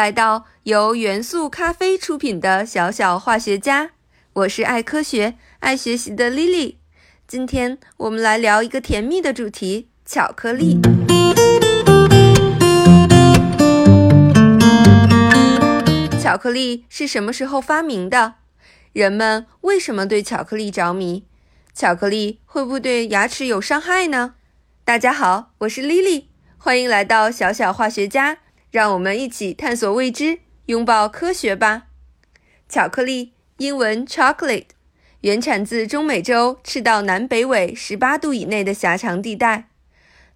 来到由元素咖啡出品的小小化学家。我是爱科学、爱学习的 Lily。今天我们来聊一个甜蜜的主题——巧克力。巧克力是什么时候发明的？人们为什么对巧克力着迷？巧克力会不会对牙齿有伤害呢？大家好，我是 Lily，欢迎来到小小化学家。让我们一起探索未知，拥抱科学吧。巧克力，英文 chocolate，原产自中美洲赤道南北纬十八度以内的狭长地带。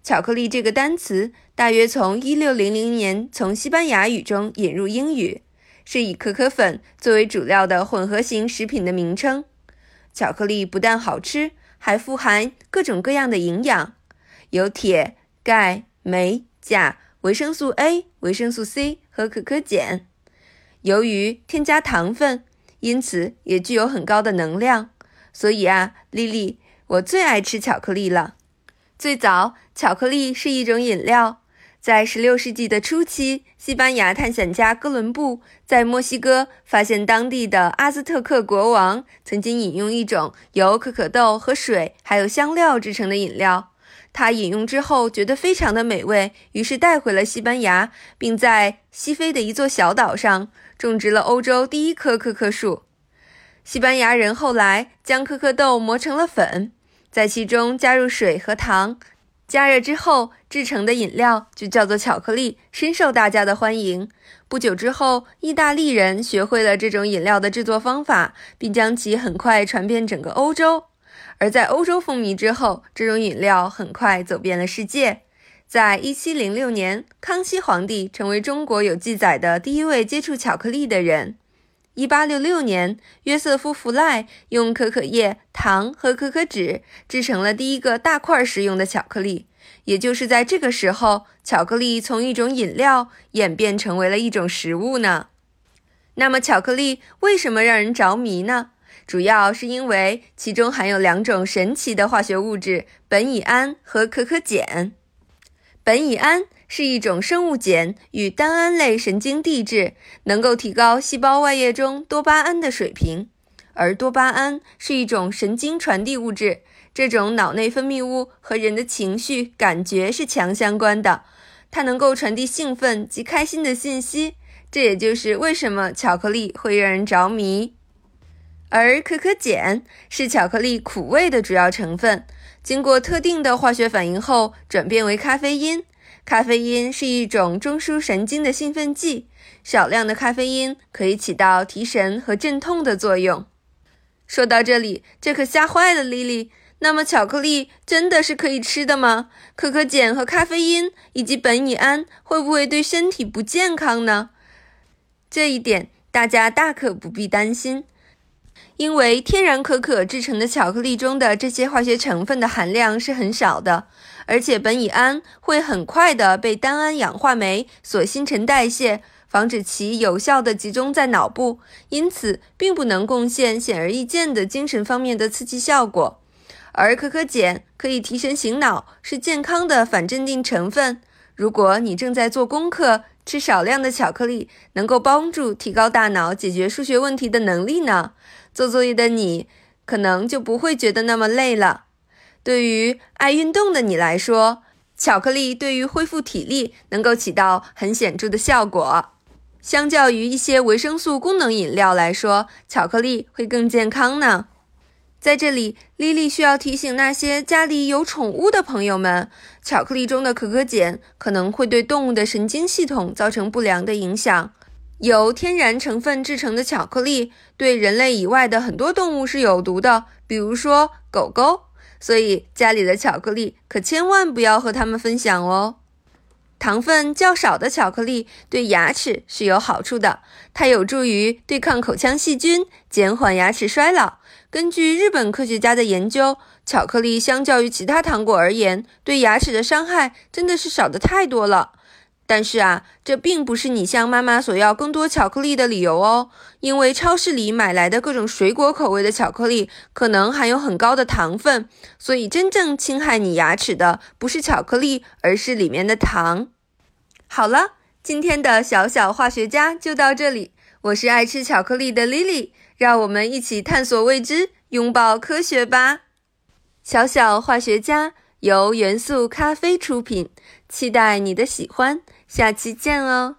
巧克力这个单词大约从一六零零年从西班牙语中引入英语，是以可可粉作为主料的混合型食品的名称。巧克力不但好吃，还富含各种各样的营养，有铁、钙、镁、钾。维生素 A、维生素 C 和可可碱，由于添加糖分，因此也具有很高的能量。所以啊，丽丽，我最爱吃巧克力了。最早，巧克力是一种饮料。在16世纪的初期，西班牙探险家哥伦布在墨西哥发现当地的阿兹特克国王曾经饮用一种由可可豆和水还有香料制成的饮料。他饮用之后觉得非常的美味，于是带回了西班牙，并在西非的一座小岛上种植了欧洲第一棵可可树。西班牙人后来将可可豆磨成了粉，在其中加入水和糖，加热之后制成的饮料就叫做巧克力，深受大家的欢迎。不久之后，意大利人学会了这种饮料的制作方法，并将其很快传遍整个欧洲。而在欧洲风靡之后，这种饮料很快走遍了世界。在一七零六年，康熙皇帝成为中国有记载的第一位接触巧克力的人。一八六六年，约瑟夫·弗赖用可可叶、糖和可可脂制成了第一个大块食用的巧克力。也就是在这个时候，巧克力从一种饮料演变成为了一种食物呢。那么，巧克力为什么让人着迷呢？主要是因为其中含有两种神奇的化学物质——苯乙胺和可可碱。苯乙胺是一种生物碱与单胺类神经递质，能够提高细胞外液中多巴胺的水平。而多巴胺是一种神经传递物质，这种脑内分泌物和人的情绪感觉是强相关的，它能够传递兴奋及开心的信息。这也就是为什么巧克力会让人着迷。而可可碱是巧克力苦味的主要成分，经过特定的化学反应后转变为咖啡因。咖啡因是一种中枢神经的兴奋剂，少量的咖啡因可以起到提神和镇痛的作用。说到这里，这可吓坏了莉莉。那么，巧克力真的是可以吃的吗？可可碱和咖啡因以及苯乙胺会不会对身体不健康呢？这一点大家大可不必担心。因为天然可可制成的巧克力中的这些化学成分的含量是很少的，而且苯乙胺会很快的被单胺氧化酶所新陈代谢，防止其有效的集中在脑部，因此并不能贡献显而易见的精神方面的刺激效果。而可可碱可以提神醒脑，是健康的反镇定成分。如果你正在做功课，吃少量的巧克力能够帮助提高大脑解决数学问题的能力呢？做作业的你可能就不会觉得那么累了。对于爱运动的你来说，巧克力对于恢复体力能够起到很显著的效果。相较于一些维生素功能饮料来说，巧克力会更健康呢。在这里，莉莉需要提醒那些家里有宠物的朋友们，巧克力中的可可碱可能会对动物的神经系统造成不良的影响。由天然成分制成的巧克力对人类以外的很多动物是有毒的，比如说狗狗。所以家里的巧克力可千万不要和它们分享哦。糖分较少的巧克力对牙齿是有好处的，它有助于对抗口腔细菌，减缓牙齿衰老。根据日本科学家的研究，巧克力相较于其他糖果而言，对牙齿的伤害真的是少的太多了。但是啊，这并不是你向妈妈索要更多巧克力的理由哦。因为超市里买来的各种水果口味的巧克力可能含有很高的糖分，所以真正侵害你牙齿的不是巧克力，而是里面的糖。好了，今天的小小化学家就到这里。我是爱吃巧克力的 Lily，让我们一起探索未知，拥抱科学吧。小小化学家由元素咖啡出品，期待你的喜欢，下期见哦。